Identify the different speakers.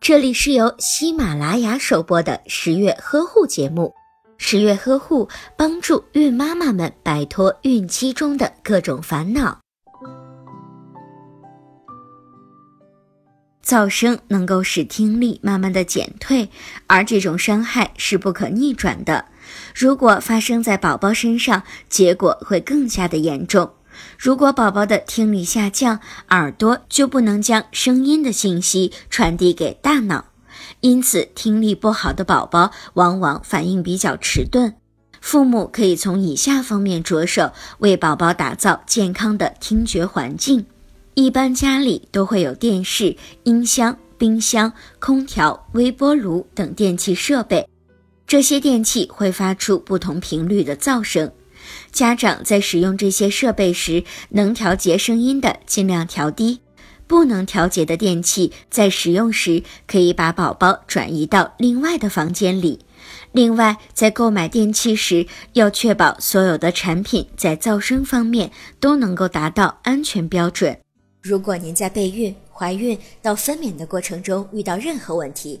Speaker 1: 这里是由喜马拉雅首播的十月呵护节目。十月呵护帮助孕妈妈们摆脱孕期中的各种烦恼。噪声能够使听力慢慢的减退，而这种伤害是不可逆转的。如果发生在宝宝身上，结果会更加的严重。如果宝宝的听力下降，耳朵就不能将声音的信息传递给大脑，因此听力不好的宝宝往往反应比较迟钝。父母可以从以下方面着手，为宝宝打造健康的听觉环境。一般家里都会有电视、音箱、冰箱、空调、微波炉等电器设备，这些电器会发出不同频率的噪声。家长在使用这些设备时，能调节声音的尽量调低；不能调节的电器，在使用时可以把宝宝转移到另外的房间里。另外，在购买电器时，要确保所有的产品在噪声方面都能够达到安全标准。如果您在备孕、怀孕到分娩的过程中遇到任何问题，